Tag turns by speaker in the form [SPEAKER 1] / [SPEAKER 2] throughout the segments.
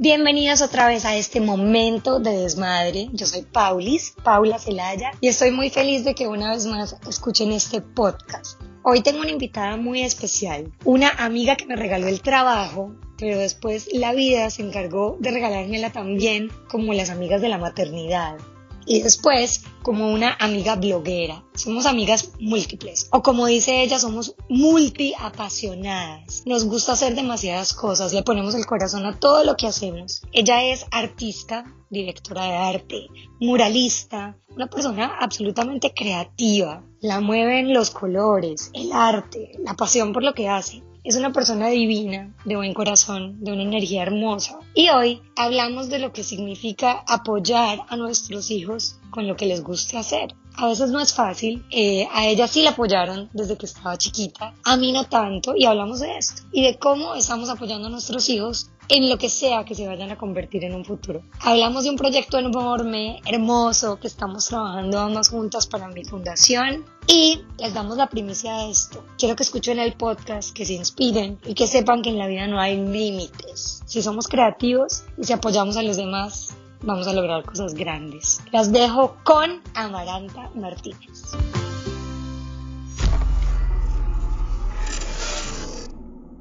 [SPEAKER 1] Bienvenidos otra vez a este momento de desmadre. Yo soy Paulis, Paula Celaya, y estoy muy feliz de que una vez más escuchen este podcast. Hoy tengo una invitada muy especial, una amiga que me regaló el trabajo, pero después la vida se encargó de regalármela también como las amigas de la maternidad y después como una amiga bloguera. Somos amigas múltiples. O como dice ella, somos multiapasionadas. Nos gusta hacer demasiadas cosas, le ponemos el corazón a todo lo que hacemos. Ella es artista, directora de arte, muralista, una persona absolutamente creativa. La mueven los colores, el arte, la pasión por lo que hace. Es una persona divina, de buen corazón, de una energía hermosa. Y hoy hablamos de lo que significa apoyar a nuestros hijos con lo que les guste hacer. A veces no es fácil, eh, a ella sí la apoyaron desde que estaba chiquita, a mí no tanto, y hablamos de esto, y de cómo estamos apoyando a nuestros hijos en lo que sea que se vayan a convertir en un futuro. Hablamos de un proyecto enorme, hermoso, que estamos trabajando ambas juntas para mi fundación y les damos la primicia de esto. Quiero que escuchen el podcast, que se inspiren y que sepan que en la vida no hay límites. Si somos creativos y si apoyamos a los demás, vamos a lograr cosas grandes. Las dejo con Amaranta Martínez.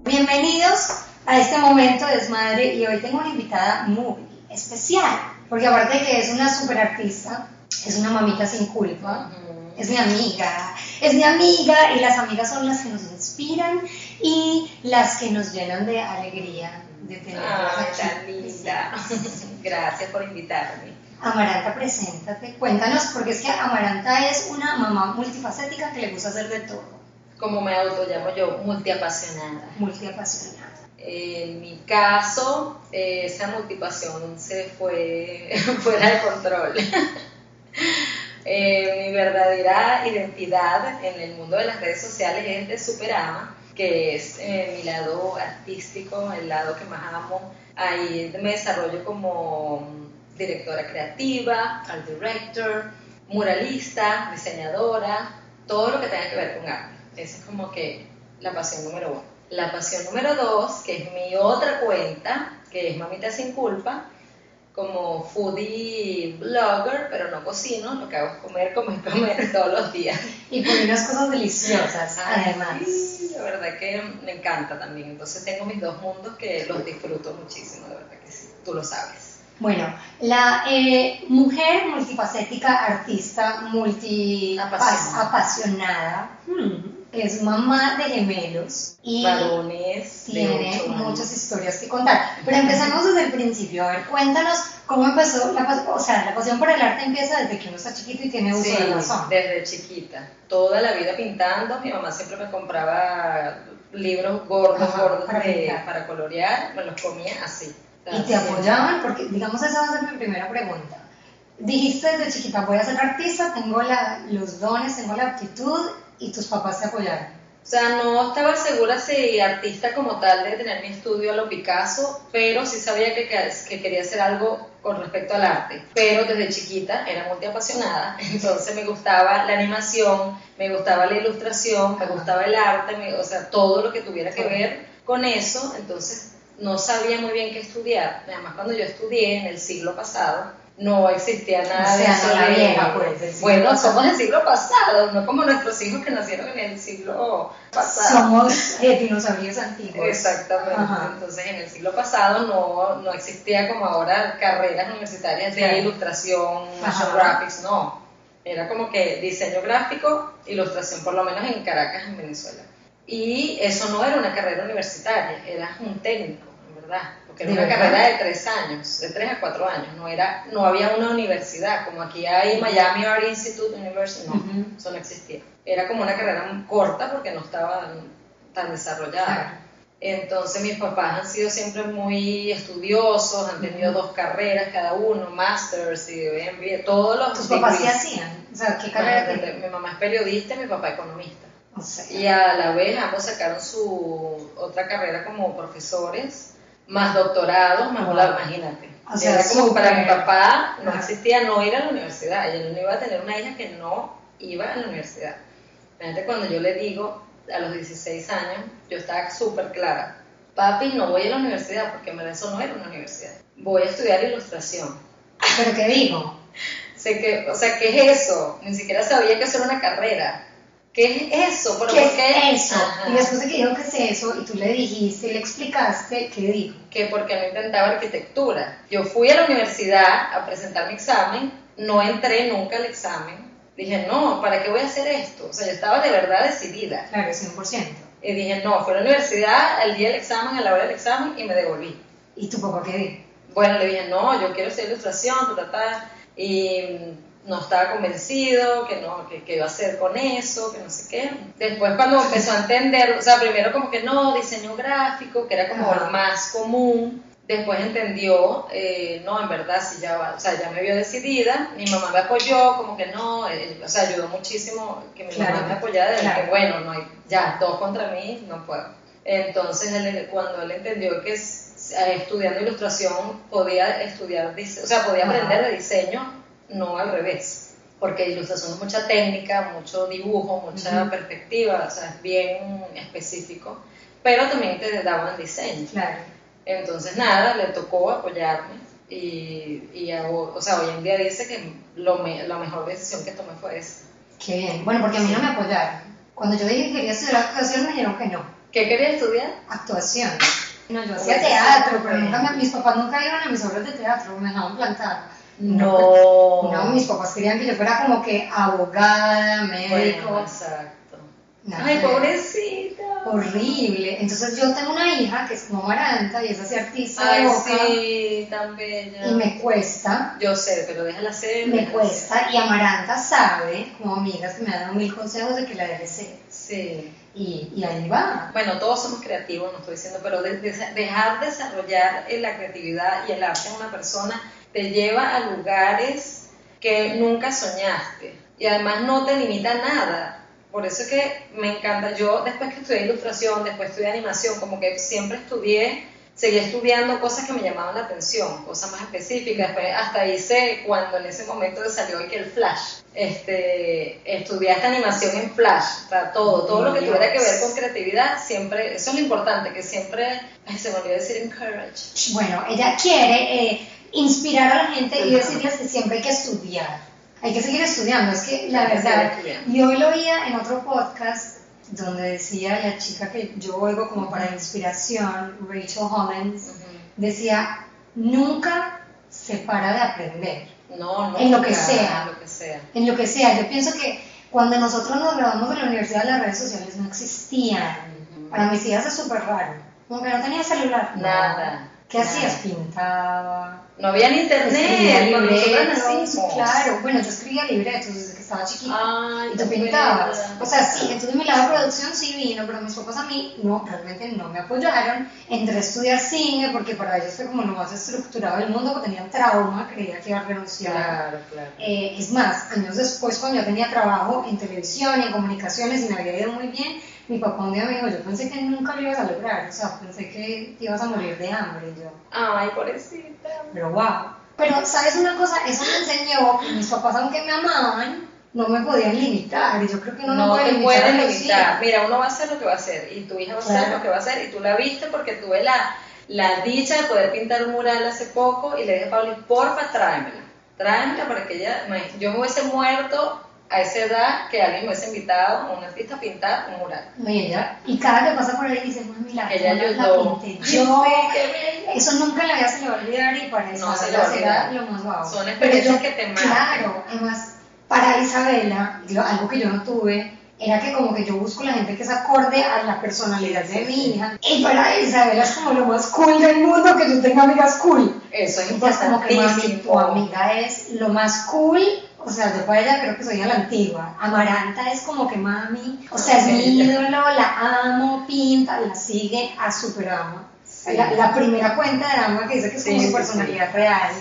[SPEAKER 1] Bienvenidos a este momento de desmadre y hoy tengo una invitada muy especial, porque aparte de que es una super artista, es una mamita sin culpa, es mi amiga, es mi amiga y las amigas son las que nos inspiran y las que nos llenan de alegría de tenerlas
[SPEAKER 2] aquí. linda. Gracias por invitarme.
[SPEAKER 1] Amaranta, preséntate, cuéntanos, porque es que Amaranta es una mamá multifacética que le gusta hacer de todo.
[SPEAKER 2] Como me auto llamo yo, multiapasionada.
[SPEAKER 1] Multiapasionada.
[SPEAKER 2] En mi caso, esa multipasión se fue fuera de control. Eh, mi verdadera identidad en el mundo de las redes sociales es de Superama, que es eh, mi lado artístico, el lado que más amo. Ahí me desarrollo como directora creativa, art director, muralista, diseñadora, todo lo que tenga que ver con arte. Esa es como que la pasión número uno. La pasión número dos, que es mi otra cuenta, que es Mamita Sin Culpa, como foodie blogger, pero no cocino, lo que hago es comer, comer, comer todos los días.
[SPEAKER 1] Y unas cosas deliciosas, además.
[SPEAKER 2] Sí, la verdad que me encanta también. Entonces tengo mis dos mundos que los disfruto muchísimo, de verdad que sí, tú lo sabes.
[SPEAKER 1] Bueno, la eh, mujer multifacética, artista, multi apasionada. Hmm es mamá de gemelos
[SPEAKER 2] y Varones
[SPEAKER 1] tiene muchas historias que contar. Pero empezamos desde el principio. A ver, cuéntanos cómo empezó la, o sea, la pasión por el arte empieza desde que uno está chiquito y tiene uso
[SPEAKER 2] sí,
[SPEAKER 1] de razón.
[SPEAKER 2] desde chiquita. Toda la vida pintando. Mi mamá siempre me compraba libros gordos, gordos para, para, colorear. Me los comía así.
[SPEAKER 1] ¿Y te apoyaban? Porque, digamos, esa va a ser mi primera pregunta. Dijiste desde chiquita, voy a ser artista, tengo la, los dones, tengo la aptitud y tus papás te apoyaron?
[SPEAKER 2] O sea, no estaba segura si artista como tal de tener mi estudio a lo Picasso, pero sí sabía que, que quería hacer algo con respecto al arte. Pero desde chiquita era muy apasionada, entonces me gustaba la animación, me gustaba la ilustración, me gustaba el arte, o sea, todo lo que tuviera que ver con eso, entonces no sabía muy bien qué estudiar. Además, cuando yo estudié en el siglo pasado, no existía nada de eso.
[SPEAKER 1] Vieja, pues,
[SPEAKER 2] bueno, somos del siglo pasado, no como nuestros hijos que nacieron en el siglo pasado.
[SPEAKER 1] Somos eh, dinosaurios antiguos.
[SPEAKER 2] Exactamente. Entonces, en el siglo pasado no, no existía como ahora carreras universitarias de ilustración, motion graphics, no. Era como que diseño gráfico, ilustración, por lo menos en Caracas, en Venezuela. Y eso no era una carrera universitaria, era un técnico, verdad que era una carrera de tres años, de tres a cuatro años, no, era, no había una universidad, como aquí hay Miami Art Institute University, no, eso no existía. Era como una carrera corta porque no estaba tan desarrollada. Entonces mis papás han sido siempre muy estudiosos, han tenido dos carreras cada uno, masters y MBA, todos los...
[SPEAKER 1] ¿Tus papás qué hacían? O sea, ¿qué carrera
[SPEAKER 2] Mi mamá es periodista y mi papá economista. y a la vez ambos sacaron su otra carrera como profesores más doctorado, más la imagínate. O sea, como para mi papá no existía no ir a la universidad, ella no iba a tener una hija que no iba a la universidad. Fíjate, cuando yo le digo, a los 16 años, yo estaba súper clara, papi, no voy a la universidad, porque en verdad eso no era una universidad. Voy a estudiar ilustración.
[SPEAKER 1] ¿Pero qué digo?
[SPEAKER 2] sé que, o sea, ¿qué es eso? Ni siquiera sabía que eso era una carrera. ¿Qué es eso?
[SPEAKER 1] ¿Pero ¿Qué es eso? Y después de que dijo que es eso, y tú le dijiste y le explicaste, ¿qué dijo?
[SPEAKER 2] Que porque no intentaba arquitectura. Yo fui a la universidad a presentar mi examen, no entré nunca al examen. Dije, no, ¿para qué voy a hacer esto? O sea, yo estaba de verdad decidida.
[SPEAKER 1] Claro, 100%.
[SPEAKER 2] Y dije, no, fui a la universidad el día del examen, a la hora del examen, y me devolví.
[SPEAKER 1] ¿Y tu papá qué dijo?
[SPEAKER 2] Bueno, le dije, no, yo quiero hacer ilustración, ta, ta, ta y no estaba convencido, que no, que, iba a hacer con eso, que no sé qué. Después cuando empezó a entender, o sea, primero como que no, diseño gráfico, que era como el más común, después entendió, eh, no, en verdad, sí ya, o sea, ya me vio decidida, mi mamá me apoyó, como que no, eh, o sea, ayudó muchísimo que mi mamá me apoyara, de que bueno, no hay, ya, dos contra mí, no puedo. Entonces, cuando él entendió que eh, estudiando ilustración podía estudiar, o sea, podía aprender de diseño, no al revés, porque ilustración es mucha técnica, mucho dibujo, mucha perspectiva, o sea, es bien específico, pero también te daban diseño.
[SPEAKER 1] Claro.
[SPEAKER 2] Entonces, nada, le tocó apoyarme y, y o sea, hoy en día dice que lo la mejor decisión que tomé fue esa.
[SPEAKER 1] Qué bien. Bueno, porque a mí no me apoyaron. Cuando yo dije que quería estudiar actuación, me dijeron que no.
[SPEAKER 2] ¿Qué quería estudiar?
[SPEAKER 1] Actuación. No, yo hacía teatro, pero nunca mis papás nunca iban a mis obras de teatro, me dejaban plantar.
[SPEAKER 2] No.
[SPEAKER 1] No, mis papás querían que yo fuera como que abogada, médico.
[SPEAKER 2] exacto. Ay, pobrecita.
[SPEAKER 1] Horrible. Entonces yo tengo una hija que es como Maranta y es así artista
[SPEAKER 2] Ay,
[SPEAKER 1] de boca.
[SPEAKER 2] sí, tan bella.
[SPEAKER 1] Y me cuesta.
[SPEAKER 2] Yo sé, pero déjala ser.
[SPEAKER 1] Me cuesta. Y Amaranta sabe, como amigas que me han dado mil consejos de que la deje ser.
[SPEAKER 2] Sí.
[SPEAKER 1] Y, ahí va.
[SPEAKER 2] Bueno, todos somos creativos, no estoy diciendo, pero dejar desarrollar la creatividad y el arte en una persona te lleva a lugares que nunca soñaste y además no te limita nada. Por eso es que me encanta, yo después que estudié ilustración, después estudié animación, como que siempre estudié seguí estudiando cosas que me llamaban la atención, cosas más específicas. Después hasta hice, cuando en ese momento salió que el Flash, este, estudiaste animación en Flash, o sea, todo, todo lo que tuviera que ver con creatividad, siempre, eso es lo importante, que siempre, se me olvidó decir encourage.
[SPEAKER 1] Bueno, ella quiere eh, inspirar a la gente y decirles que siempre hay que estudiar. Hay que seguir estudiando, es que la verdad, yo lo oía en otro podcast donde decía la chica que yo oigo como para inspiración, Rachel Hollins, decía, nunca se para de aprender.
[SPEAKER 2] No, no.
[SPEAKER 1] En lo que sea.
[SPEAKER 2] En lo que sea.
[SPEAKER 1] En lo que sea. Yo pienso que cuando nosotros nos graduamos de la universidad, las redes sociales no existían. Para mis hijas es súper raro. Como que no tenía celular.
[SPEAKER 2] Nada.
[SPEAKER 1] ¿Qué hacías? Pintaba.
[SPEAKER 2] No había ni internet. Cuando nosotros
[SPEAKER 1] Claro, bueno, yo escribía libretos desde que estaba chiquita. y tú pintabas. O sea, sí, entonces mi lado de producción sí vino, pero mis papás a mí no, realmente no me apoyaron. Entré a estudiar cine porque para ellos fue como lo más estructurado del mundo, porque tenían trauma, creía que iba a renunciar.
[SPEAKER 2] Claro, claro.
[SPEAKER 1] Eh, es más, años después, cuando yo tenía trabajo en televisión y en comunicaciones y me había ido muy bien, mi papá un día me dijo, yo pensé que nunca lo ibas a lograr, o sea, pensé que te ibas a morir de hambre. Y yo,
[SPEAKER 2] ay, pobrecita.
[SPEAKER 1] Pero wow. Pero, ¿sabes una cosa? Eso me enseñó que mis papás, aunque me amaban, no me podían limitar. Y yo creo que uno no,
[SPEAKER 2] no
[SPEAKER 1] puede
[SPEAKER 2] te pueden limitar. Mira, uno va a hacer lo que va a hacer y tu hija va a hacer lo que va a hacer y tú la viste porque tuve la, la dicha de poder pintar un mural hace poco y le dije a Pauli, porfa, tráemela. Tráemela para que ella, yo me hubiese muerto a esa edad que alguien me hubiese invitado a un artista a pintar un mural.
[SPEAKER 1] Oye, ella, y cada que pasa por ahí dice, mami, la,
[SPEAKER 2] ella la
[SPEAKER 1] pinté yo. eso nunca la vida se le va a olvidar y para eso
[SPEAKER 2] no, se le va a olvidar.
[SPEAKER 1] lo más guau.
[SPEAKER 2] Son experiencias que te marcan.
[SPEAKER 1] Claro, además, para Isabela, algo que yo no tuve, era que como que yo busco la gente que es acorde a la personalidad de mi hija. Y para Isabela es como lo más cool del mundo que yo tenga amigas cool.
[SPEAKER 2] Eso es
[SPEAKER 1] Entonces como que mami, tu amiga es lo más cool o sea, yo para ella creo que soy a la antigua. Amaranta es como que mami, o sea, es mi ídolo, la amo, pinta, la sigue a super ama. La, primera cuenta de ama que dice que es como su personalidad real,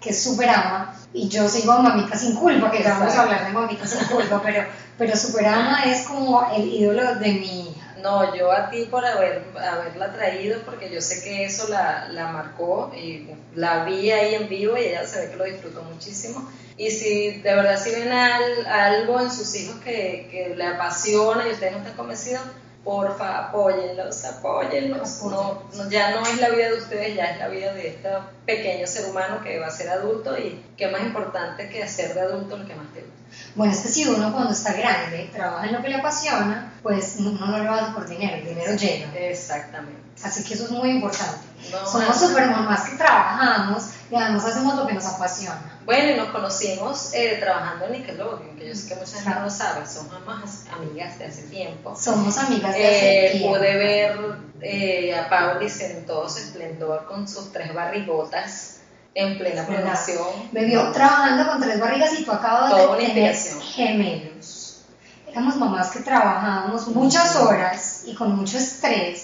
[SPEAKER 1] que es super ama. Y yo sigo a Mamita sin culpa, que ya vamos a hablar de Mamita sin culpa, pero, pero super ama es como el ídolo de mi hija.
[SPEAKER 2] No, yo a ti por haber, haberla traído, porque yo sé que eso la, la marcó y la vi ahí en vivo y ella se ve que lo disfrutó muchísimo y si de verdad si ven algo en sus hijos que, que le apasiona y ustedes no están convencidos, porfa, apóyenlos, apóyenlos. No, ya no es la vida de ustedes, ya es la vida de este pequeño ser humano que va a ser adulto y qué más importante que hacer de adulto lo que más te gusta.
[SPEAKER 1] Bueno, es que si uno cuando está grande trabaja en lo que le apasiona, pues uno no lo hace por dinero, el dinero llega.
[SPEAKER 2] Exactamente.
[SPEAKER 1] Así que eso es muy importante. Somos super mamás que trabajamos y además hacemos lo que nos apasiona.
[SPEAKER 2] Bueno, y nos conocimos eh, trabajando en Nickelodeon, que yo sé que mucha gente no sabe, somos más amigas de hace tiempo.
[SPEAKER 1] Somos amigas de hace
[SPEAKER 2] eh, tiempo. Pude ver eh, a Paulis en todo su esplendor con sus tres barrigotas en plena producción.
[SPEAKER 1] Me vio trabajando con tres barrigas y tú acabas de tener gemelos. Éramos mamás que trabajábamos muchas horas y con mucho estrés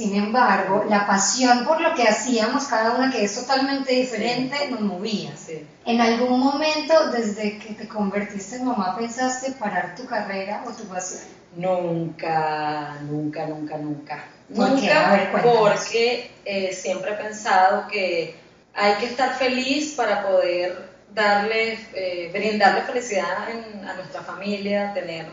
[SPEAKER 1] sin embargo, la pasión por lo que hacíamos, cada una que es totalmente diferente, nos movía. ¿En algún momento, desde que te convertiste en mamá, pensaste parar tu carrera o tu pasión?
[SPEAKER 2] Nunca, nunca, nunca, nunca. nunca, porque eh, siempre he pensado que hay que estar feliz para poder darle, eh, brindarle felicidad a nuestra familia, tener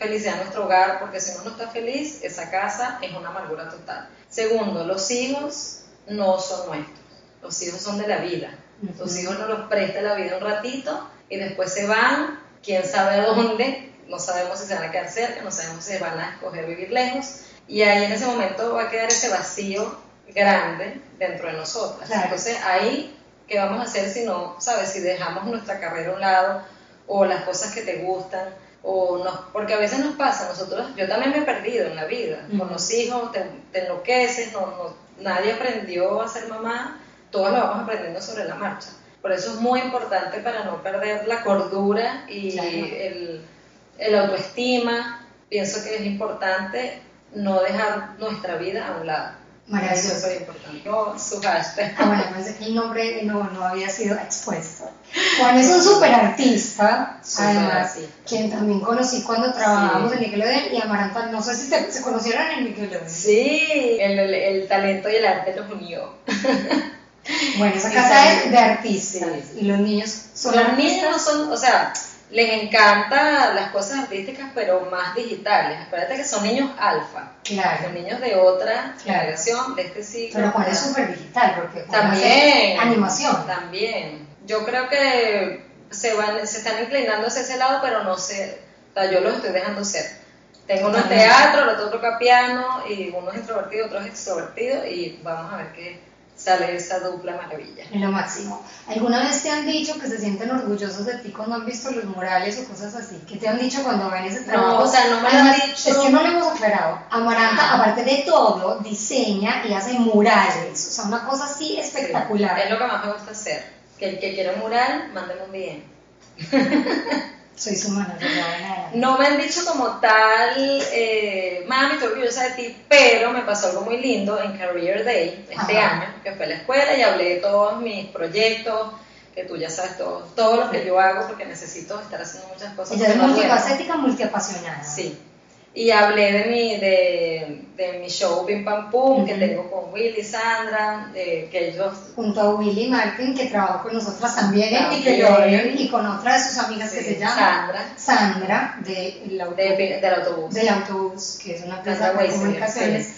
[SPEAKER 2] felicidad en nuestro hogar, porque si uno no está feliz, esa casa es una amargura total. Segundo, los hijos no son nuestros, los hijos son de la vida. Los hijos nos los presta la vida un ratito y después se van, quién sabe a dónde, no sabemos si se van a quedar cerca, no sabemos si van a escoger vivir lejos, y ahí en ese momento va a quedar ese vacío grande dentro de nosotras. Entonces ahí, ¿qué vamos a hacer si no, sabes, si dejamos nuestra carrera a un lado o las cosas que te gustan? O no, porque a veces nos pasa, nosotros, yo también me he perdido en la vida, con los hijos te, enloqueces, no, nadie aprendió a ser mamá, todos lo vamos aprendiendo sobre la marcha. Por eso es muy importante para no perder la cordura y el, el autoestima, pienso que es importante no dejar nuestra vida a un lado.
[SPEAKER 1] Maravilloso.
[SPEAKER 2] Súper importante. No, su hashtag.
[SPEAKER 1] Ah, bueno, que el nombre no, no había sido expuesto. Juan es un súper artista, además, quien también conocí cuando trabajábamos en Nickelodeon y Amaranta, no sé si se conocieron en Nickelodeon.
[SPEAKER 2] Sí, el, el, talento y el arte los unió.
[SPEAKER 1] Bueno, esa casa es de artistas y los niños son
[SPEAKER 2] Los niños no son, o sea, les encanta las cosas artísticas, pero más digitales. Acuérdate que son niños alfa.
[SPEAKER 1] Claro.
[SPEAKER 2] Son niños de otra generación, de este siglo.
[SPEAKER 1] Pero Juan es súper digital, porque
[SPEAKER 2] también
[SPEAKER 1] animación.
[SPEAKER 2] También. Yo creo que se van, se están inclinando hacia ese lado, pero no sé, o sea, yo los estoy dejando ser. Tengo uno en teatro, el otro toca piano, y uno es introvertido, otro es extrovertido, y vamos a ver qué sale esa dupla maravilla.
[SPEAKER 1] En lo máximo. ¿Alguna vez te han dicho que se sienten orgullosos de ti cuando han visto los murales o cosas así? ¿Qué te han dicho cuando ven ese trabajo?
[SPEAKER 2] No, o sea, no me lo han dicho.
[SPEAKER 1] Es que no lo hemos aclarado. Amaranta, aparte de todo, diseña y hace murales. O sea, una cosa así espectacular.
[SPEAKER 2] es lo que más me gusta hacer. Que el que quiera un mural, mándeme un bien.
[SPEAKER 1] Soy su mano,
[SPEAKER 2] No me han dicho como tal, eh, mami, estoy orgullosa de ti, pero me pasó algo muy lindo en Career Day este año, que fue a la escuela y hablé de todos mis proyectos, que tú ya sabes todo, todo lo que yo hago porque necesito estar haciendo muchas cosas.
[SPEAKER 1] Ella es multifacética, multiapasionada.
[SPEAKER 2] Sí, y hablé de mi, de, de mi show Pim Pam Pum, que tengo con Willy, Sandra, que ellos...
[SPEAKER 1] Junto a Willy Martin, que trabaja con nosotras también Nickelodeon, y con otra de sus amigas que se llama
[SPEAKER 2] Sandra.
[SPEAKER 1] Sandra, de, del
[SPEAKER 2] autobús.
[SPEAKER 1] Del autobús, que es una empresa de comunicaciones.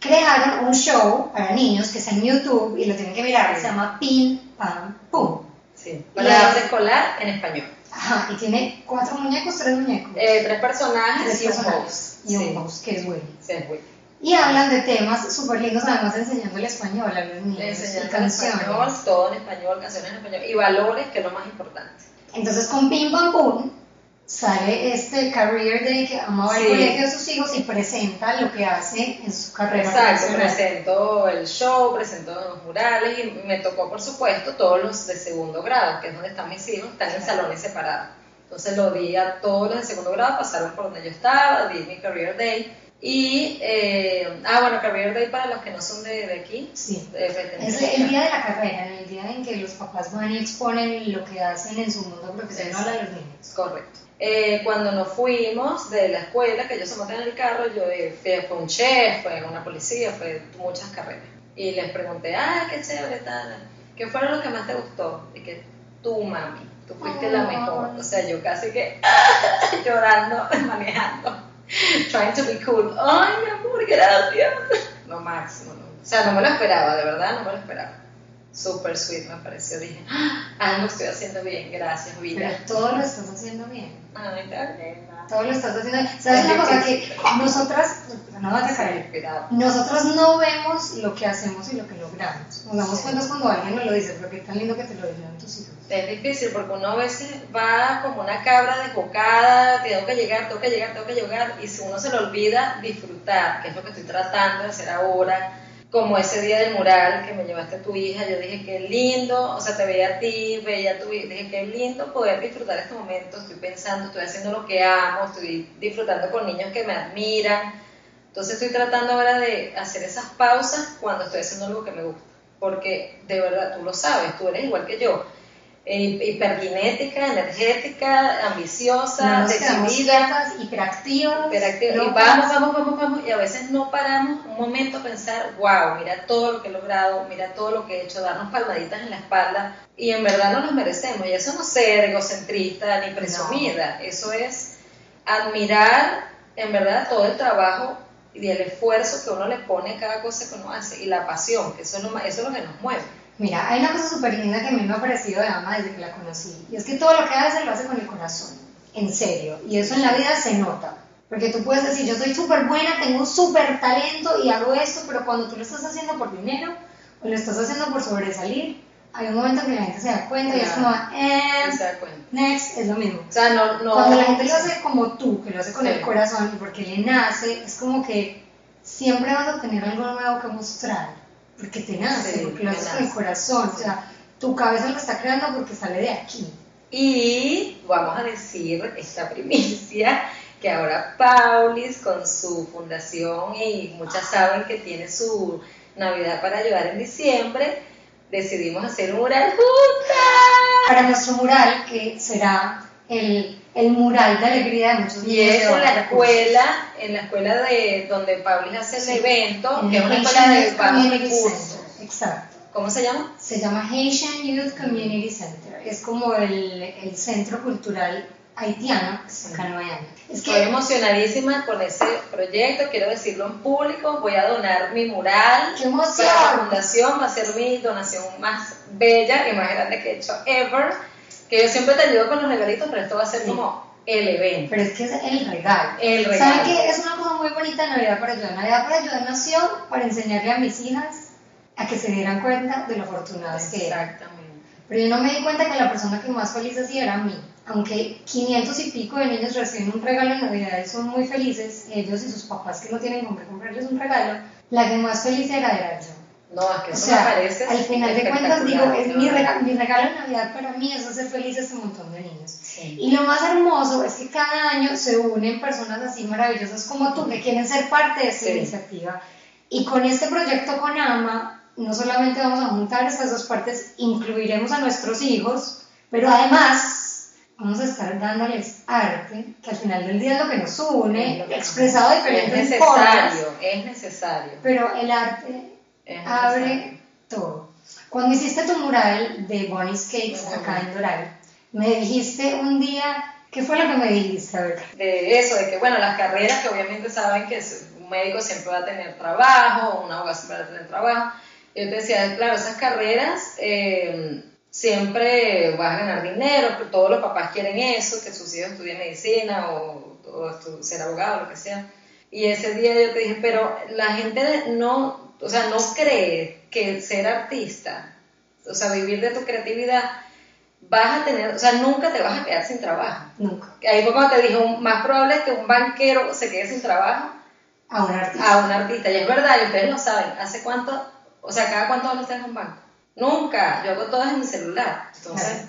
[SPEAKER 1] Crearon un show para niños que está en YouTube y lo tienen que mirar, se llama Pim Pam Pum.
[SPEAKER 2] Sí, para arte escolar en español.
[SPEAKER 1] Ajá, y tiene cuatro muñecos, tres muñecos.
[SPEAKER 2] Eh, tres personajes y un host.
[SPEAKER 1] Y un host, que es Willy.
[SPEAKER 2] Sí, es Willy.
[SPEAKER 1] Y hablan de temas súper lindos, además enseñando el español a los niños.
[SPEAKER 2] Enseñando canciones. Español, todo en español, canciones en español. Y valores, que es lo más importante.
[SPEAKER 1] Entonces, con Pim Pam Pum, sale este Career Day que amaba el colegio de sus hijos y presenta lo que hace en su carrera.
[SPEAKER 2] Exacto, presentó el show, presentó los murales y me tocó, por supuesto, todos los de segundo grado, que es donde están mis hijos, están en salones separados. Entonces lo di a todos los de segundo grado, pasaron por donde yo estaba, di mi Career Day. Y, eh, ah, bueno, Career Day para los que no son de, de aquí.
[SPEAKER 1] Sí. es el día de la carrera, el día en que los papás van y exponen lo que hacen en su mundo profesional a los niños.
[SPEAKER 2] Correcto. Eh, cuando nos fuimos de la escuela, que ellos se montan en el carro, yo eh, fui, un chef, fue una policía, fue muchas carreras. Y les pregunté, ah, qué chévere, tal. ¿Qué fueron los que más te gustó? Y que tú, mami, tú fuiste la mejor. O sea, yo casi que llorando, manejando. trying to be cool. Ay, mi amor, gracias. Lo máximo, ¿no? O sea, no me lo esperaba, de verdad, no me lo esperaba. Super sweet me pareció. Dije, ah, lo estoy haciendo bien, gracias, vida.
[SPEAKER 1] Pero todo lo estás haciendo bien.
[SPEAKER 2] Ay, bien.
[SPEAKER 1] Todo lo estás haciendo bien. ¿Sabes una cosa? Que nosotras, no vas a caer, nosotros no vemos lo que hacemos y lo que logramos. Nos damos cuenta cuando alguien nos lo dice, pero qué tan lindo que te lo dijeron tus hijos.
[SPEAKER 2] Es difícil porque uno a veces va como una cabra desbocada, tengo que llegar, tengo que llegar, tengo que llegar, y si uno se le olvida disfrutar, que es lo que estoy tratando de hacer ahora, como ese día del mural que me llevaste a tu hija, yo dije, qué lindo, o sea, te veía a ti, veía a tu hija, dije, qué lindo poder disfrutar este momento, estoy pensando, estoy haciendo lo que amo, estoy disfrutando con niños que me admiran, entonces estoy tratando ahora de hacer esas pausas cuando estoy haciendo algo que me gusta, porque de verdad, tú lo sabes, tú eres igual que yo, hiperkinética, energética, ambiciosa,
[SPEAKER 1] decidida,
[SPEAKER 2] hiperactiva. y vamos, vamos, vamos, vamos, y a veces no paramos un momento a pensar, wow, mira todo lo que he logrado, mira todo lo que he hecho, darnos palmaditas en la espalda, y en verdad no nos merecemos, y eso no es ser egocentrista ni presumida, eso es admirar en verdad todo el trabajo y el esfuerzo que uno le pone a cada cosa que uno hace, y la pasión, que eso es lo, eso es lo que nos mueve.
[SPEAKER 1] Mira, hay una cosa súper linda que a mí me ha parecido de Ama desde que la conocí, y es que todo lo que hace lo hace con el corazón, en serio, y eso en la vida se nota. Porque tú puedes decir, yo soy súper buena, tengo un súper talento y hago esto, pero cuando tú lo estás haciendo por dinero o lo estás haciendo por sobresalir, hay un momento en que la gente se da cuenta y es como, eh,
[SPEAKER 2] se da cuenta.
[SPEAKER 1] next, es lo mismo.
[SPEAKER 2] O sea, no, no,
[SPEAKER 1] Cuando la gente lo hace como tú, que lo hace con el corazón y porque le nace, es como que siempre vas a tener algo nuevo que mostrar porque te nace, porque lo haces con el corazón, o sea, tu cabeza lo está creando porque sale de aquí.
[SPEAKER 2] Y vamos a decir esta primicia que ahora Paulis con su fundación y muchas saben que tiene su Navidad para ayudar en diciembre, decidimos hacer un mural juntas.
[SPEAKER 1] Para nuestro mural, que será el, el mural de alegría de muchos
[SPEAKER 2] niños. Y es en la escuela, en la escuela de donde Paulis hace el evento, que es una escuela de bajos recursos.
[SPEAKER 1] Exacto.
[SPEAKER 2] ¿Cómo se llama?
[SPEAKER 1] Se llama Haitian Youth Community Center. Es como el, el centro cultural haitiano acá en Miami.
[SPEAKER 2] Estoy emocionadísima con ese proyecto, quiero decirlo en público, voy a donar mi mural
[SPEAKER 1] ¡Qué emoción!
[SPEAKER 2] para la fundación, va a ser mi donación más bella y más grande que he hecho ever que yo siempre te ayudo con los regalitos, pero esto va a ser como el evento.
[SPEAKER 1] Pero es que es el regalo.
[SPEAKER 2] El regalo.
[SPEAKER 1] ¿Saben qué? Es una cosa muy bonita Navidad para ayudar. Navidad para ayudar nació para enseñarle a mis hijas a que se dieran cuenta de lo afortunadas que
[SPEAKER 2] eran. Exactamente.
[SPEAKER 1] Pero yo no me di cuenta que la persona que más feliz hacía era a mí. Aunque 500 y pico de niños reciben un regalo en Navidad y son muy felices, ellos y sus papás que no tienen con qué comprarles un regalo, la que más feliz era era yo.
[SPEAKER 2] No, es que eso me parece
[SPEAKER 1] Al final de cuentas, digo, es mi regalo, mi regalo de Navidad para mí es hacer feliz a este montón de niños. Y lo más hermoso es que cada año se unen personas así maravillosas como tú que quieren ser parte de esta iniciativa. Y con este proyecto con AMA, no solamente vamos a juntar estas dos partes, incluiremos a nuestros hijos, pero además vamos a estar dándoles arte, que al final del día es lo que nos une, expresado de diferentes
[SPEAKER 2] es necesario, Es necesario.
[SPEAKER 1] Pero el arte abre todo. Cuando hiciste tu mural de Bonnie Skates acá en Doral, me dijiste un día, ¿qué fue lo que me dijiste?
[SPEAKER 2] De eso, de que bueno, las carreras que obviamente saben que un médico siempre va a tener trabajo, un abogado siempre va a tener trabajo. Yo te decía, claro, esas carreras eh, siempre vas a ganar dinero, todos los papás quieren eso, que sus hijos estudien medicina o, o ser abogado, lo que sea. Y ese día yo te dije, pero la gente no o sea, no crees que ser artista, o sea, vivir de tu creatividad, vas a tener, o sea, nunca te vas a quedar sin trabajo.
[SPEAKER 1] Nunca.
[SPEAKER 2] Ahí fue cuando te dijo, más probable es que un banquero se quede sin trabajo
[SPEAKER 1] a un artista.
[SPEAKER 2] A un artista. Y es verdad, y ustedes lo saben, ¿hace cuánto, o sea, cada cuánto van ustedes en un banco? Nunca, yo hago todas en mi celular. Entonces,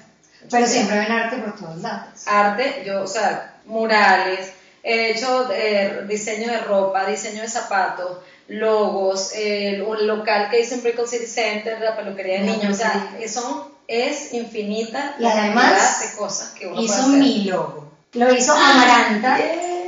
[SPEAKER 1] Pero siempre ven arte por todos lados.
[SPEAKER 2] Arte, yo, o sea, murales, he hecho eh, diseño de ropa, diseño de zapatos, logos, el, un local que hizo en Brickell City Center, la peluquería de niños, o sea, eso es infinita
[SPEAKER 1] y además
[SPEAKER 2] de cosas que uno
[SPEAKER 1] hizo
[SPEAKER 2] puede hacer.
[SPEAKER 1] mi logo. Lo hizo Amaranta,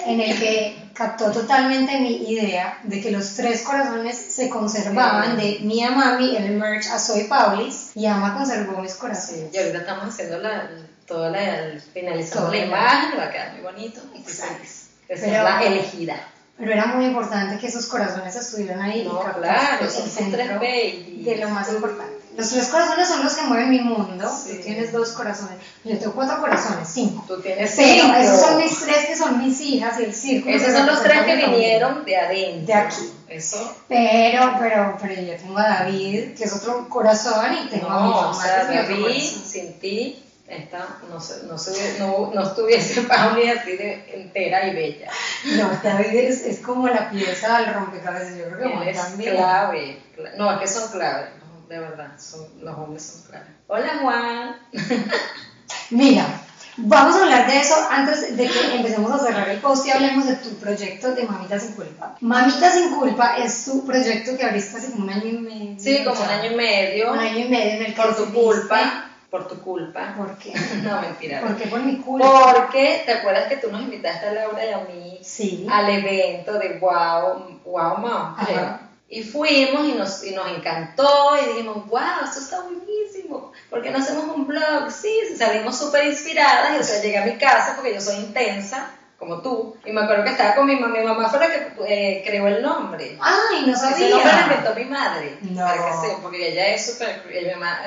[SPEAKER 1] en el que captó totalmente mi idea de que los tres corazones se conservaban de Mia Mami, el merch a Soy Paulis, y Ama conservó mis corazones.
[SPEAKER 2] y ahorita estamos haciendo la, toda la, finalizando la imagen, va a quedar muy bonito y feliz. de ser la elegida.
[SPEAKER 1] Pero era muy importante que esos corazones estuvieran ahí.
[SPEAKER 2] No, claro, son tres babies.
[SPEAKER 1] De lo más importante. Los tres corazones son los que mueven mi mundo. Tú tienes dos corazones. Yo tengo cuatro corazones, cinco.
[SPEAKER 2] Tú tienes cinco.
[SPEAKER 1] esos son mis tres que son mis hijas y el círculo.
[SPEAKER 2] Esos son los tres que vinieron de adentro.
[SPEAKER 1] De aquí.
[SPEAKER 2] Eso.
[SPEAKER 1] Pero, pero, pero yo tengo a David, que es otro corazón, y tengo a mi mamá.
[SPEAKER 2] O sea, David, sin ti, esta no, se, no, no, no estuviese Pauli así de entera y bella.
[SPEAKER 1] No, David es, es como la pieza del rompecabezas, yo creo que
[SPEAKER 2] es clave. No, es que son claves, de verdad, son, los hombres son claves. Hola Juan.
[SPEAKER 1] Mira, vamos a hablar de eso antes de que empecemos a cerrar el post y hablemos de tu proyecto de Mamita sin Culpa. Mamita sin Culpa es tu proyecto que abriste hace como un año y medio.
[SPEAKER 2] Sí, como un año y medio.
[SPEAKER 1] Un año y medio en el que
[SPEAKER 2] Por tu culpa por tu culpa.
[SPEAKER 1] ¿Por qué?
[SPEAKER 2] no, mentira.
[SPEAKER 1] ¿Por qué por mi culpa?
[SPEAKER 2] Porque, ¿te acuerdas que tú nos invitaste a Laura y a mí
[SPEAKER 1] sí.
[SPEAKER 2] al evento de Wow, Wow Mom, Y fuimos y nos, y nos encantó y dijimos, wow, esto está buenísimo, ¿por qué no hacemos un blog? Sí, salimos súper inspiradas y o sea, llegué a mi casa porque yo soy intensa como tú, y me acuerdo que estaba con mi mamá, mi mamá fue la que eh, creó el nombre.
[SPEAKER 1] Ay, no sabía.
[SPEAKER 2] Ese nombre lo inventó mi madre,
[SPEAKER 1] no.
[SPEAKER 2] para que sea, porque ella es súper,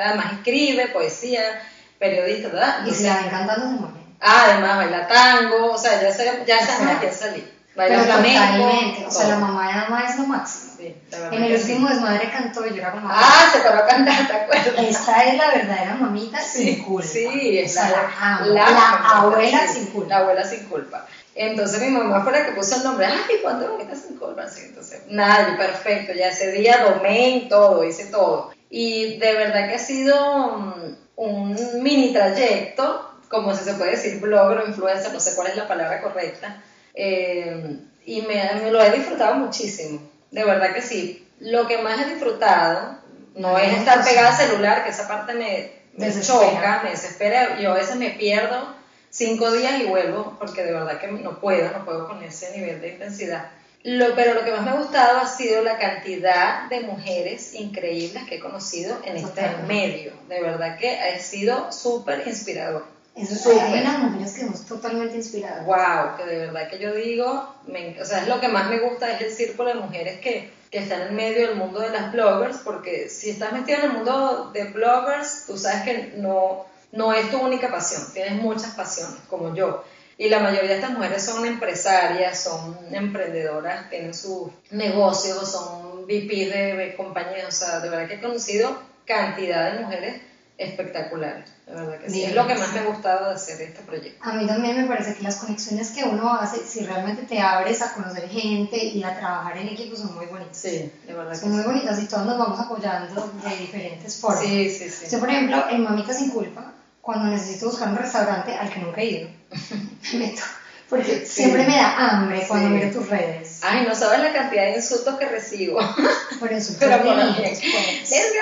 [SPEAKER 2] además escribe poesía, periodista, ¿verdad?
[SPEAKER 1] Y se la ven cantando de mujer.
[SPEAKER 2] Ah, además baila tango, o sea, ya, sé, ya sabemos a quién salí. Baila
[SPEAKER 1] Pero totalmente, o sea, la mamá de mamá es lo máximo.
[SPEAKER 2] Sí,
[SPEAKER 1] en el último desmadre cantó y yo era como.
[SPEAKER 2] Ah, se paró a cantar, ¿te acuerdas?
[SPEAKER 1] Esta es la verdadera mamita
[SPEAKER 2] sí,
[SPEAKER 1] sin culpa.
[SPEAKER 2] Sí,
[SPEAKER 1] o sea,
[SPEAKER 2] la,
[SPEAKER 1] la, la abuela sin culpa.
[SPEAKER 2] La abuela sin culpa. Entonces mi mamá fue la que puso el nombre, ay, ¿cuándo mamita sin culpa? Así, entonces, nada, perfecto, ya ese día domé todo, hice todo. Y de verdad que ha sido mm, un mini trayecto, como si se puede decir blogger o influencer, no sé cuál es la palabra correcta, eh, y me, lo he disfrutado muchísimo, de verdad que sí. Lo que más he disfrutado no es estar pegada al celular, que esa parte me, me choca, me desespera, yo a veces me pierdo cinco días y vuelvo, porque de verdad que no puedo, no puedo con ese nivel de intensidad. Lo, pero lo que más me ha gustado ha sido la cantidad de mujeres increíbles que he conocido en este medio. De verdad que ha sido súper inspirador.
[SPEAKER 1] Eso es, hay unas mujeres que nos totalmente inspiradas.
[SPEAKER 2] Wow, que de verdad que yo digo, o sea, es lo que más me gusta es el círculo de mujeres que, que están en medio del mundo de las bloggers, porque si estás metido en el mundo de bloggers, tú sabes que no, no es tu única pasión, tienes muchas pasiones, como yo. Y la mayoría de estas mujeres son empresarias, son emprendedoras, tienen sus negocios, son VP de, compañías, o sea, de verdad que he conocido cantidad de mujeres espectaculares. De verdad que sí. Es lo que más me ha gustado de hacer este proyecto.
[SPEAKER 1] A mí también me parece que las conexiones que uno hace, si realmente te abres a conocer gente y a trabajar en equipo, son muy bonitas.
[SPEAKER 2] Sí, de verdad.
[SPEAKER 1] Son muy bonitas y todos nos vamos apoyando de diferentes formas.
[SPEAKER 2] Sí, sí, sí.
[SPEAKER 1] Yo, por ejemplo, en Mamita Sin Culpa, cuando necesito buscar un restaurante al que nunca he ido, me meto. Porque siempre me da hambre cuando miro tus redes.
[SPEAKER 2] Ay, no sabes la cantidad de insultos que recibo.
[SPEAKER 1] Por eso,
[SPEAKER 2] pero por bien. Desgraciada,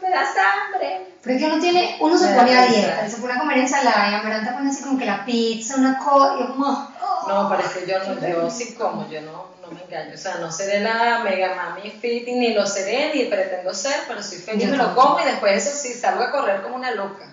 [SPEAKER 2] me das hambre.
[SPEAKER 1] Pero es que uno tiene, uno se pone a dieta, se pone a comer ensalada y Amaranta pone así como que la pizza, una cosa, y como...
[SPEAKER 2] Oh". No, parece yo no, yo sí como, yo no, no me engaño. O sea, no seré la mega mami fit, ni lo seré, ni pretendo ser, pero soy feliz, me lo como y después eso sí, salgo a correr como una loca.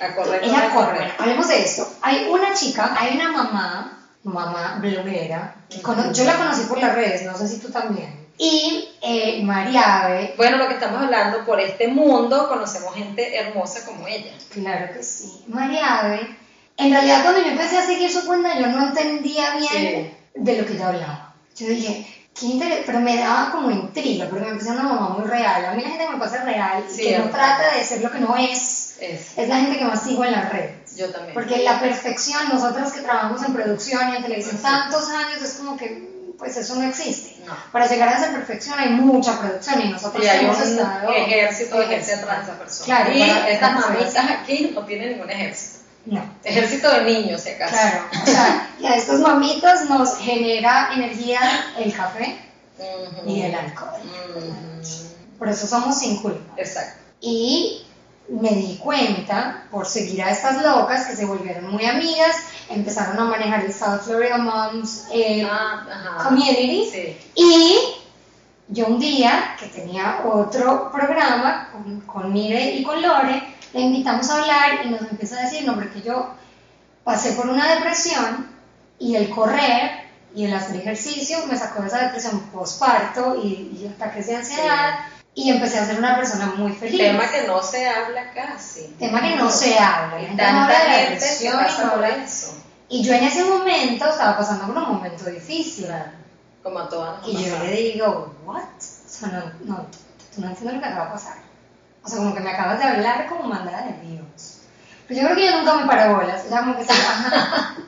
[SPEAKER 2] A correr,
[SPEAKER 1] Ella corre. Hablemos de esto. Hay una chica, hay una mamá, mamá bloguera, que yo la conocí por las redes, no sé si tú también. Y eh, Mariabe.
[SPEAKER 2] Bueno, lo que estamos hablando, por este mundo conocemos gente hermosa como ella.
[SPEAKER 1] Claro que sí. Mariabe, en realidad cuando yo empecé a seguir su cuenta, yo no entendía bien de lo que ella hablaba. Yo dije, qué interés, pero me daba como intriga, porque me empecé una mamá muy real. A mí la gente me pasa real, que no trata de ser lo que no es es. la gente que más sigo en las redes.
[SPEAKER 2] Yo también.
[SPEAKER 1] Porque la perfección, nosotros que trabajamos en producción y en televisión tantos años, es como que pues eso no existe. Para llegar a esa perfección hay mucha producción y nosotros
[SPEAKER 2] y hay hemos un estado... ejército de gente atrás esa persona. Claro, y estas mamitas aquí no tienen ningún ejército.
[SPEAKER 1] No.
[SPEAKER 2] Ejército de niños, si acaso.
[SPEAKER 1] Claro, o sea, y a estos mamitas nos genera energía el café y el alcohol. Por eso somos sin culpa.
[SPEAKER 2] Exacto.
[SPEAKER 1] Y me di cuenta, por seguir a estas locas que se volvieron muy amigas, empezaron a manejar el South Florida Moms eh,
[SPEAKER 2] ah,
[SPEAKER 1] Community. Y yo un día, que tenía otro programa con, con Mire y con Lore, le invitamos a hablar y nos empieza a decir, no, porque yo pasé por una depresión Y el correr y el hacer ejercicio me sacó de esa depresión postparto y, y ataques de ansiedad. Y empecé a ser una persona muy feliz.
[SPEAKER 2] Tema que no se habla casi.
[SPEAKER 1] Tema que no se habla.
[SPEAKER 2] Y tanta gente que pasa por eso.
[SPEAKER 1] Y yo en ese momento estaba pasando por un momento difícil.
[SPEAKER 2] Como a todas
[SPEAKER 1] Y yo le digo, ¿what? O sea, no, no, tú no entiendes lo que acaba de pasar. O sea, como que me acabas de hablar como mandada de Dios. Pero yo creo que ella nunca me paró bolas. Ella como que se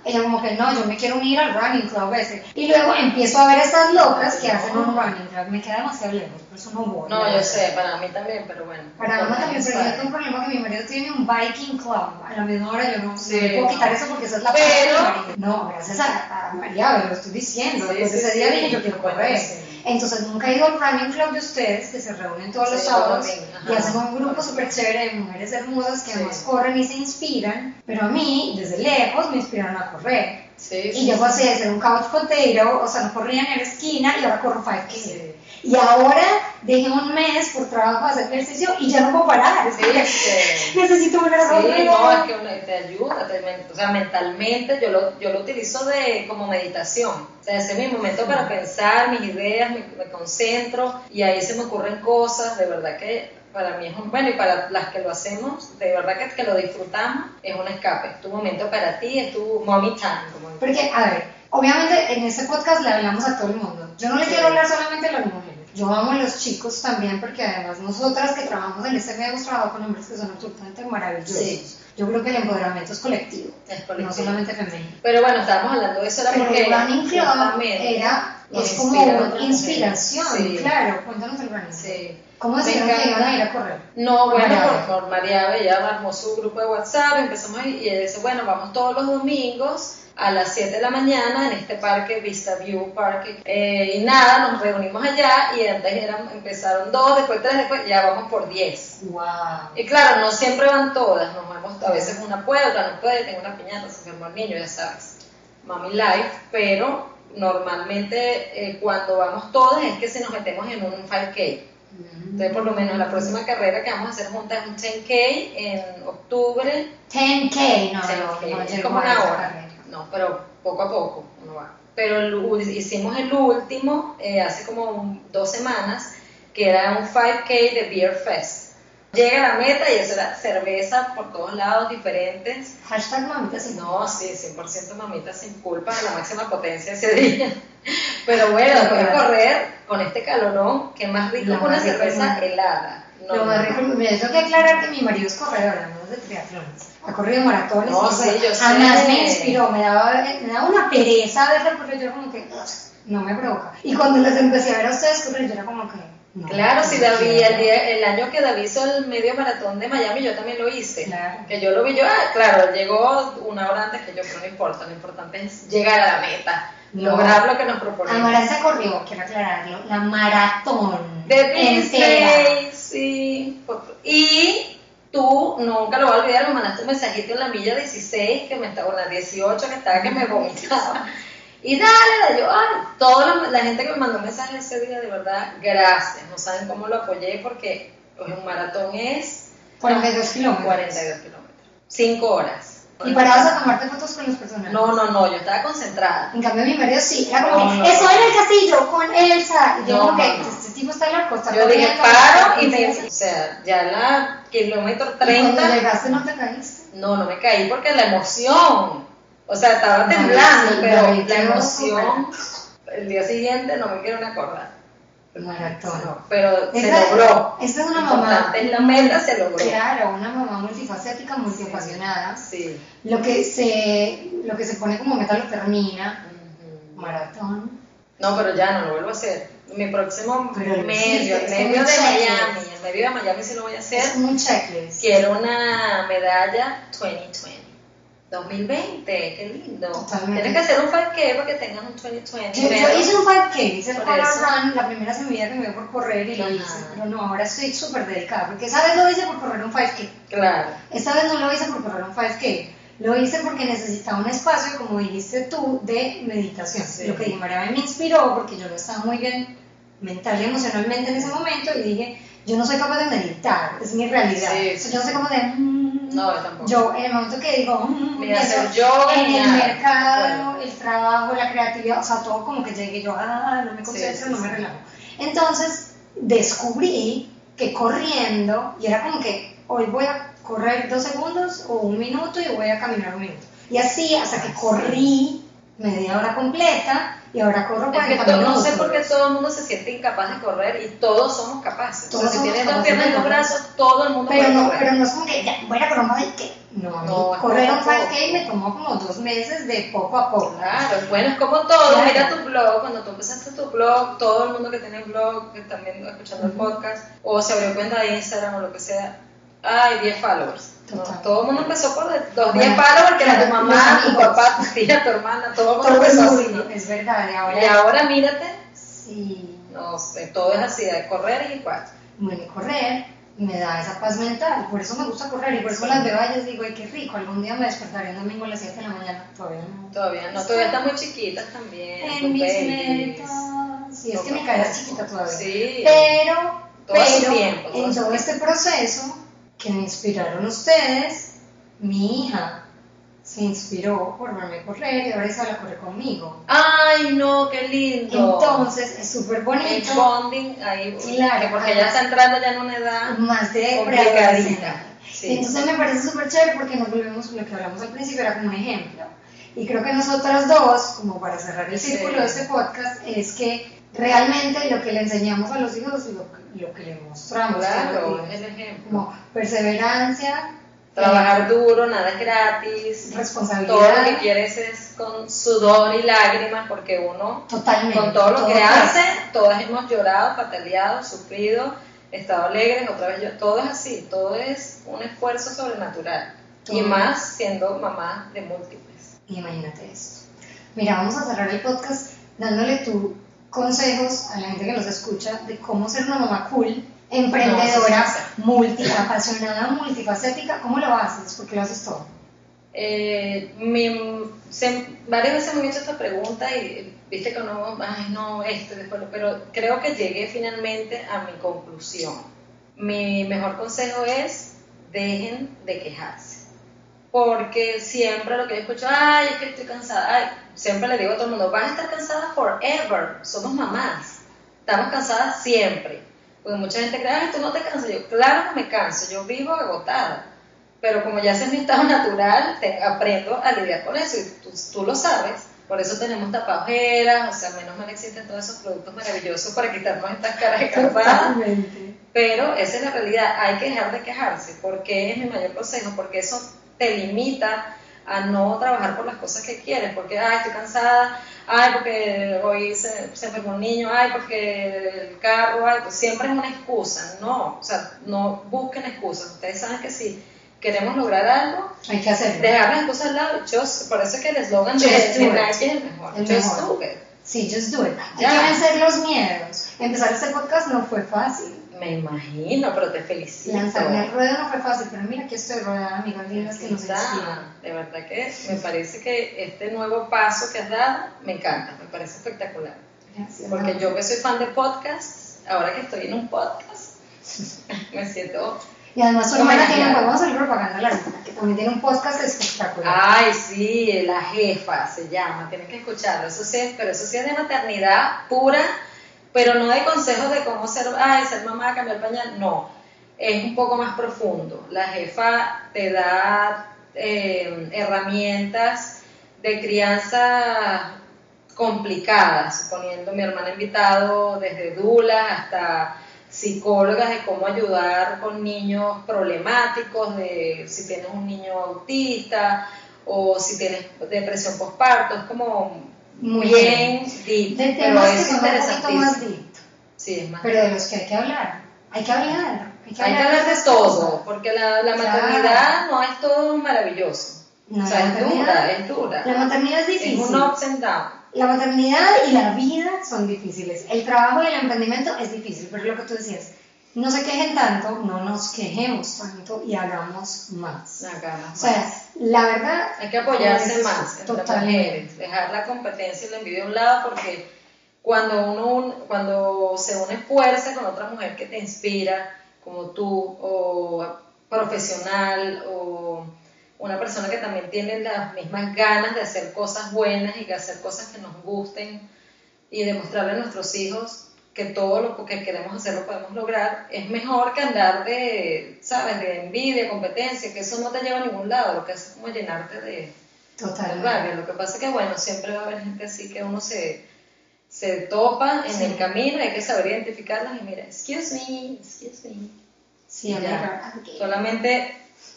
[SPEAKER 1] Ella como que no, yo me quiero unir al running club ese. Y luego empiezo a ver estas locas que hacen un running club. Me queda demasiado lejos, por eso no voy.
[SPEAKER 2] No, yo sé, para mí también, pero bueno.
[SPEAKER 1] Para mí también, pero yo tengo un problema que mi marido tiene un biking club. A la misma hora yo no, sí, puedo quitar eso porque esa es la
[SPEAKER 2] pero...
[SPEAKER 1] de marido. No, gracias a, a María, lo estoy diciendo. Sí, ese día dije yo quiero correr. Entonces nunca he ido al running club de ustedes, que se reúnen todos los sábados y hacen un grupo súper chévere de mujeres hermosas que además corren y se inspiran, pero a mí, desde lejos, me inspiraron a correr. y yo pasé de ser un couch potato, o sea, no corría en la esquina y ahora corro 5K. Y ahora dejé un mes por trabajo de hacer ejercicio y ya no puedo parar. Que necesito volver a
[SPEAKER 2] correr. Sí, no, es que te ayuda, te, o sea, mentalmente yo lo, yo lo utilizo de, como meditación. O sea, ese es mi momento para pensar mis ideas, me, me, concentro y ahí se me ocurren cosas, de verdad que para mí es un, bueno, y para las que lo hacemos, de verdad que, que lo disfrutamos, es un escape, es tu momento para ti, es tu mommy time.
[SPEAKER 1] Porque, a ver, obviamente en este podcast le hablamos a todo el mundo. Yo no le quiero hablar solamente a yo amo a los chicos también porque además nosotras que trabajamos en este medio hemos trabajado con hombres que son absolutamente maravillosos. Sí. Yo creo que el empoderamiento es colectivo, es colectivo. no solamente femenino.
[SPEAKER 2] Pero bueno, estábamos hablando de eso era
[SPEAKER 1] Pero
[SPEAKER 2] porque
[SPEAKER 1] el running club era, es como una inspiración, sí. claro. Cuéntanos el running. Sí. ¿Cómo decidieron que iban a ir a correr?
[SPEAKER 2] No, bueno, por, por María ella armó su grupo de WhatsApp, empezamos y ella dice, bueno, vamos todos los domingos a las 7 de la mañana en este parque, Vista View Park. Eh, y nada, nos reunimos allá y antes eran, empezaron dos, después tres, después ya vamos por 10.
[SPEAKER 1] Wow.
[SPEAKER 2] Y claro, no siempre van todas, nos vemos, a veces una puede, otra no puede, tengo una piñata, se enfermó el niño, ya sabes. Mami Life, pero normalmente eh, cuando vamos todas es que se nos metemos en un 5K. Entonces, por lo menos la próxima carrera que vamos a hacer juntas es un 10K en octubre.
[SPEAKER 1] 10K, no,
[SPEAKER 2] 10K. no, es como una hora no, pero poco a poco uno va. Pero hicimos el último eh, hace como dos semanas, que era un 5K de Beer Fest. Llega a la meta y eso era cerveza por todos lados diferentes.
[SPEAKER 1] Hashtag mamita sin
[SPEAKER 2] No, sí, 100% mamita sin culpa, la máxima potencia ese día. Pero bueno, después de correr con este calorón, que más rico que una cerveza helada.
[SPEAKER 1] No, lo más rico, me tengo que aclarar que mi marido es corredor, no de triatlones ha corrido maratones.
[SPEAKER 2] No, sí, yo
[SPEAKER 1] Jamás me inspiró, me daba, me daba una pereza verlo correr, yo era como que no me provoca. Y cuando les empecé a ver a ustedes correr, yo era como que.
[SPEAKER 2] claro, si David, el, día, el, año que David hizo el medio maratón de Miami, yo también lo hice.
[SPEAKER 1] Claro.
[SPEAKER 2] Que yo lo vi, yo, ah, claro, llegó una hora antes que yo, pero no importa, lo importante es llegar a la meta. Lograr lo que nos proponemos.
[SPEAKER 1] Amaranta corrió, quiero aclararlo, la maratón.
[SPEAKER 2] De Disney, sí. Y tú nunca lo vas a olvidar, me mandaste un mensajito en la milla 16, que me estaba, o la 18, que estaba que me vomitaba. Y dale, yo, ay, toda la, gente que me mandó mensajes ese día, de verdad, gracias. No saben cómo lo apoyé porque pues, un maratón es
[SPEAKER 1] 42 kilómetros.
[SPEAKER 2] 42 kilómetros. 5 horas.
[SPEAKER 1] ¿Y parabas a tomarte fotos con los personajes?
[SPEAKER 2] No, no, no, yo estaba concentrada.
[SPEAKER 1] En cambio, mi marido sí, era como no, eso era el castillo con Elsa. Y yo, como que, este tipo está loco, está
[SPEAKER 2] Yo dije, paro y me. O sea, ya la kilómetro 30. ¿Y
[SPEAKER 1] cuando llegaste no te caíste?
[SPEAKER 2] No, no me caí porque la emoción. O sea, estaba temblando, pero la emoción. El día siguiente no me quiero acordar.
[SPEAKER 1] Maratón.
[SPEAKER 2] pero se logró.
[SPEAKER 1] Esta es una mamá.
[SPEAKER 2] En la meta se logró.
[SPEAKER 1] Claro, una mamá multifacética, multiapasionada.
[SPEAKER 2] Sí.
[SPEAKER 1] Lo que se, lo que se pone como meta lo termina. Maratón.
[SPEAKER 2] No, pero ya no lo vuelvo a hacer. Mi próximo medio, medio de Miami, el medio de Miami sí lo voy a hacer.
[SPEAKER 1] Es un checklist.
[SPEAKER 2] Quiero una medalla 2020. 2020, qué lindo. Totalmente. Tienes que hacer un 5K para que tengas un 2020. Yo,
[SPEAKER 1] yo hice un 5K, hice el Run la primera semilla que me dio por correr y lo hice. Pero no, ahora estoy súper dedicada, porque esa vez lo hice por correr un 5K.
[SPEAKER 2] Claro.
[SPEAKER 1] Esta vez no lo hice por correr un 5K. Lo hice porque necesitaba un espacio, como dijiste tú, de meditación. Lo que María me inspiró porque yo no estaba muy bien mental y emocionalmente en ese momento y dije, yo no soy capaz de meditar, es mi realidad. yo no soy capaz de...
[SPEAKER 2] Mm, no, yo tampoco.
[SPEAKER 1] Yo, en el momento que digo,
[SPEAKER 2] mm, Mira, hacer yoga
[SPEAKER 1] en el mercado, el trabajo, la creatividad, o sea, todo como que llegué yo, ah, no me concentro, no me relajo. Entonces descubrí que corriendo, y era como que hoy voy a correr dos segundos o un minuto y voy a caminar un minuto. Y así hasta que corrí media hora completa y ahora corro 40
[SPEAKER 2] es No sé por qué todo el mundo se siente incapaz de correr y todos somos capaces. Todos o sea, si tienes dos piernas y dos brazos, todo el mundo
[SPEAKER 1] pero
[SPEAKER 2] puede
[SPEAKER 1] no,
[SPEAKER 2] correr.
[SPEAKER 1] Pero no es como que ya, voy a correr un que no, no correr un 5K me tomó como dos meses de poco a poco.
[SPEAKER 2] Claro, bueno, es como todo. Mira tu blog, cuando tú empezaste tu blog, todo el mundo que tiene blog, que también escuchando el podcast, o se abrió cuenta de Instagram o lo que sea, hay 10 followers todo el mundo empezó por dos días palos porque era tu mamá, tu papá, tu tía, tu hermana, todo el mundo empezó así.
[SPEAKER 1] Es verdad, y ahora,
[SPEAKER 2] y ahora mírate.
[SPEAKER 1] Sí.
[SPEAKER 2] No sé, todo es así, de correr y igual.
[SPEAKER 1] Bueno, correr me da esa paz mental, por eso me gusta correr y por eso las veo a ellas digo, ay, qué rico, algún día me despertaré un domingo a las 7 de la mañana, todavía no.
[SPEAKER 2] Todavía no, todavía están muy chiquitas también.
[SPEAKER 1] En mis metas. Sí, es que mi cara es chiquita todavía.
[SPEAKER 2] Sí.
[SPEAKER 1] Pero, pero
[SPEAKER 2] tiempo,
[SPEAKER 1] en todo este proceso que me inspiraron ustedes, mi hija se inspiró por verme correr y ahora Isabela corre conmigo.
[SPEAKER 2] ¡Ay, no! ¡Qué lindo!
[SPEAKER 1] Entonces, es súper bonito.
[SPEAKER 2] El bonding ahí, claro, porque ella está entrando ya en una edad
[SPEAKER 1] más de
[SPEAKER 2] complicadita.
[SPEAKER 1] Sí. Entonces me parece súper chévere porque nos volvemos, lo que hablamos al principio era como un ejemplo. Y creo que nosotras dos, como para cerrar el círculo de este podcast, es que realmente lo que le enseñamos a los hijos y lo, lo, que le mostramos.
[SPEAKER 2] Claro, ejemplo.
[SPEAKER 1] Como perseverancia.
[SPEAKER 2] Trabajar duro, nada es gratis.
[SPEAKER 1] Responsabilidad.
[SPEAKER 2] Todo lo que quieres es con sudor y lágrimas, porque uno,
[SPEAKER 1] Totalmente,
[SPEAKER 2] con todo lo que hace, todas hemos llorado, pataleado, sufrido, estado alegres, otra vez yo, todo es así, todo es un esfuerzo sobrenatural. Y más siendo mamá de múltiples.
[SPEAKER 1] Imagínate esto. Mira, vamos a cerrar el podcast dándole tu consejos a la gente que nos escucha de cómo ser una mamá cool, emprendedora, multi, apasionada, multifacética. ¿Cómo lo haces? ¿Por qué lo haces todo?
[SPEAKER 2] Eh, varias veces me he hecho esta pregunta y viste que no, ay no, esto, después, pero creo que llegué finalmente a mi conclusión. Mi mejor consejo es dejen de quejarse. Porque siempre lo que yo escucho, ay, es que estoy cansada, ay, siempre le digo a todo el mundo, van a estar cansadas forever, somos mamás, estamos cansadas siempre. Porque mucha gente cree, ay, tú no te cansas, yo, claro que me canso, yo vivo agotada, pero como ya es mi estado natural, aprendo a lidiar con eso. Y tú, tú lo sabes. Por eso tenemos tapajeras, o sea, menos mal existen todos esos productos maravillosos para quitarnos estas caras de Pero esa es la realidad, hay que dejar de quejarse, porque es mi mayor consejo, porque eso te limita a no trabajar por las cosas que quieres, porque, ay, estoy cansada, ay, porque hoy se, se enfermó un niño, ay, porque el carro, ay, pues siempre es una excusa, no, o sea, no busquen excusas, ustedes saben que si queremos lograr algo,
[SPEAKER 1] hay que hacerlo.
[SPEAKER 2] Dejar las excusas al lado, just, por eso es que el eslogan de, Nike es el mejor,
[SPEAKER 1] el
[SPEAKER 2] just
[SPEAKER 1] mejor.
[SPEAKER 2] do it.
[SPEAKER 1] Sí, just do it. Hay que vencer los miedos. Empezar este podcast no fue fácil.
[SPEAKER 2] Me imagino, pero te felicito.
[SPEAKER 1] Lanzarme al ruedo no fue fácil, pero mira que estoy rodeada de amigas que nos inspiran.
[SPEAKER 2] De verdad que me parece que este nuevo paso que has dado me encanta, me parece espectacular.
[SPEAKER 1] Gracias.
[SPEAKER 2] Porque yo que soy fan de podcasts, ahora que estoy en un podcast, me siento
[SPEAKER 1] y además su hermana tiene, pues vamos a hacer propaganda la hermana, que también tiene un podcast espectacular.
[SPEAKER 2] Ay, sí, La Jefa se llama, tienes que escucharlo. Eso sí, pero eso sí es de maternidad pura, pero no de consejos de cómo ser, ay, ser mamá, cambiar pañal, no. Es un poco más profundo. La Jefa te da eh, herramientas de crianza complicadas, suponiendo mi hermana invitado desde Dula hasta psicólogas de cómo ayudar con niños problemáticos, de si tienes un niño autista o si tienes depresión postparto, es como
[SPEAKER 1] Muy
[SPEAKER 2] bien deep,
[SPEAKER 1] De
[SPEAKER 2] pero
[SPEAKER 1] temas que
[SPEAKER 2] es
[SPEAKER 1] son un poquito más deep,
[SPEAKER 2] Sí, es más
[SPEAKER 1] pero de los que hay que hablar. Hay que hablar. Hay que
[SPEAKER 2] Hay que
[SPEAKER 1] hablar,
[SPEAKER 2] hablar de todo, porque la, la maternidad no es todo maravilloso.
[SPEAKER 1] No,
[SPEAKER 2] o sea, es dura, es dura.
[SPEAKER 1] La maternidad es
[SPEAKER 2] Es
[SPEAKER 1] difícil.
[SPEAKER 2] un ups and down.
[SPEAKER 1] La maternidad y la vida son difíciles. El trabajo y el emprendimiento es difícil, pero lo que tú decías, no se quejen tanto, no nos quejemos tanto y hagamos más.
[SPEAKER 2] Hagamos
[SPEAKER 1] O sea, la verdad...
[SPEAKER 2] Hay que apoyarse
[SPEAKER 1] dices
[SPEAKER 2] más entre
[SPEAKER 1] totalmente.
[SPEAKER 2] mujeres, dejar la competencia y la envidia a un lado porque cuando uno un- cuando se une fuerza con otra mujer que te inspira, como tú, o profesional, o una persona que también tiene las mismas ganas de hacer cosas buenas y de hacer cosas que nos gusten y demostrarle a nuestros hijos que todo lo que queremos hacer lo podemos lograr, es mejor que andar de, ¿sabes?, de envidia, competencia, que eso no te lleva a ningún lado, lo que hace es como llenarte de...
[SPEAKER 1] Total.
[SPEAKER 2] Lo que pasa es que, bueno, siempre va a haber gente así que uno se, se topa en el camino, hay que saber identificarlas y mira, excuse me, excuse me.
[SPEAKER 1] Sí,
[SPEAKER 2] ya. Solamente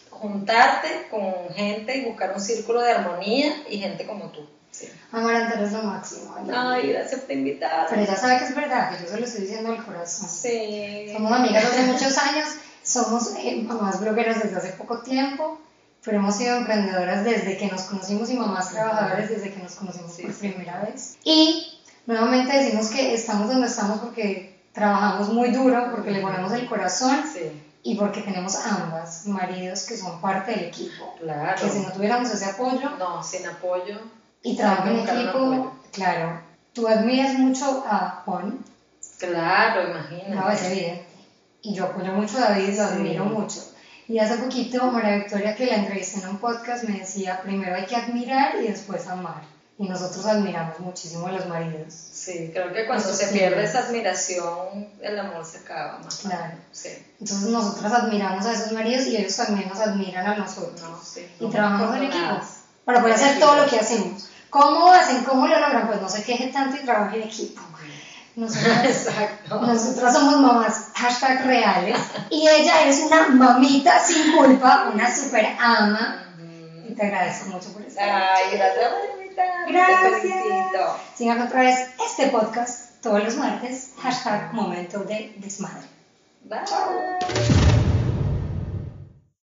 [SPEAKER 2] juntarte con gente y buscar un círculo de armonía y gente como tú.
[SPEAKER 1] Sí. Amaranta es lo máximo.
[SPEAKER 2] Ay, gracias por invitarme.
[SPEAKER 1] Pero ella sabe que es verdad, que yo se lo estoy diciendo al corazón.
[SPEAKER 2] Sí.
[SPEAKER 1] Somos amigas hace muchos años, somos eh, mamás blogueras desde hace poco tiempo, pero hemos sido emprendedoras desde que nos conocimos y mamás trabajadoras desde que nos conocimos por primera vez. Y nuevamente decimos que estamos donde estamos porque trabajamos muy duro, porque le ponemos el corazón.
[SPEAKER 2] Sí
[SPEAKER 1] y porque tenemos ambas maridos que son parte del equipo.
[SPEAKER 2] Claro.
[SPEAKER 1] Que si no tuviéramos ese apoyo.
[SPEAKER 2] No, sin apoyo.
[SPEAKER 1] Y trabajo en equipo. Claro. Tú admiras mucho a Juan.
[SPEAKER 2] Claro, imagínate.
[SPEAKER 1] No. Y yo apoyo mucho a David, lo admiro mucho. Y hace poquito María Victoria, que la entrevisté en un podcast, me decía, primero hay que admirar y después amar. Y nosotros admiramos muchísimo a los maridos.
[SPEAKER 2] Sí, creo que cuando se pierde esa admiración, el amor se acaba más.
[SPEAKER 1] Claro.
[SPEAKER 2] Sí.
[SPEAKER 1] Entonces nosotros admiramos a esos maridos y ellos también nos admiran a nosotros.
[SPEAKER 2] sí,
[SPEAKER 1] y trabajamos en equipo para poder hacer todo lo que hacemos. ¿Cómo hacen? ¿Cómo lo logran? Pues no se queje tanto y trabajen en equipo. Nosotras somos mamás hashtag reales y ella es una mamita sin culpa, una super ama. Y te agradezco mucho por estar.
[SPEAKER 2] Ay, gracias
[SPEAKER 1] Gracias. Sigan otra vez este podcast todos los martes. Hashtag momento de desmadre.
[SPEAKER 2] Bye.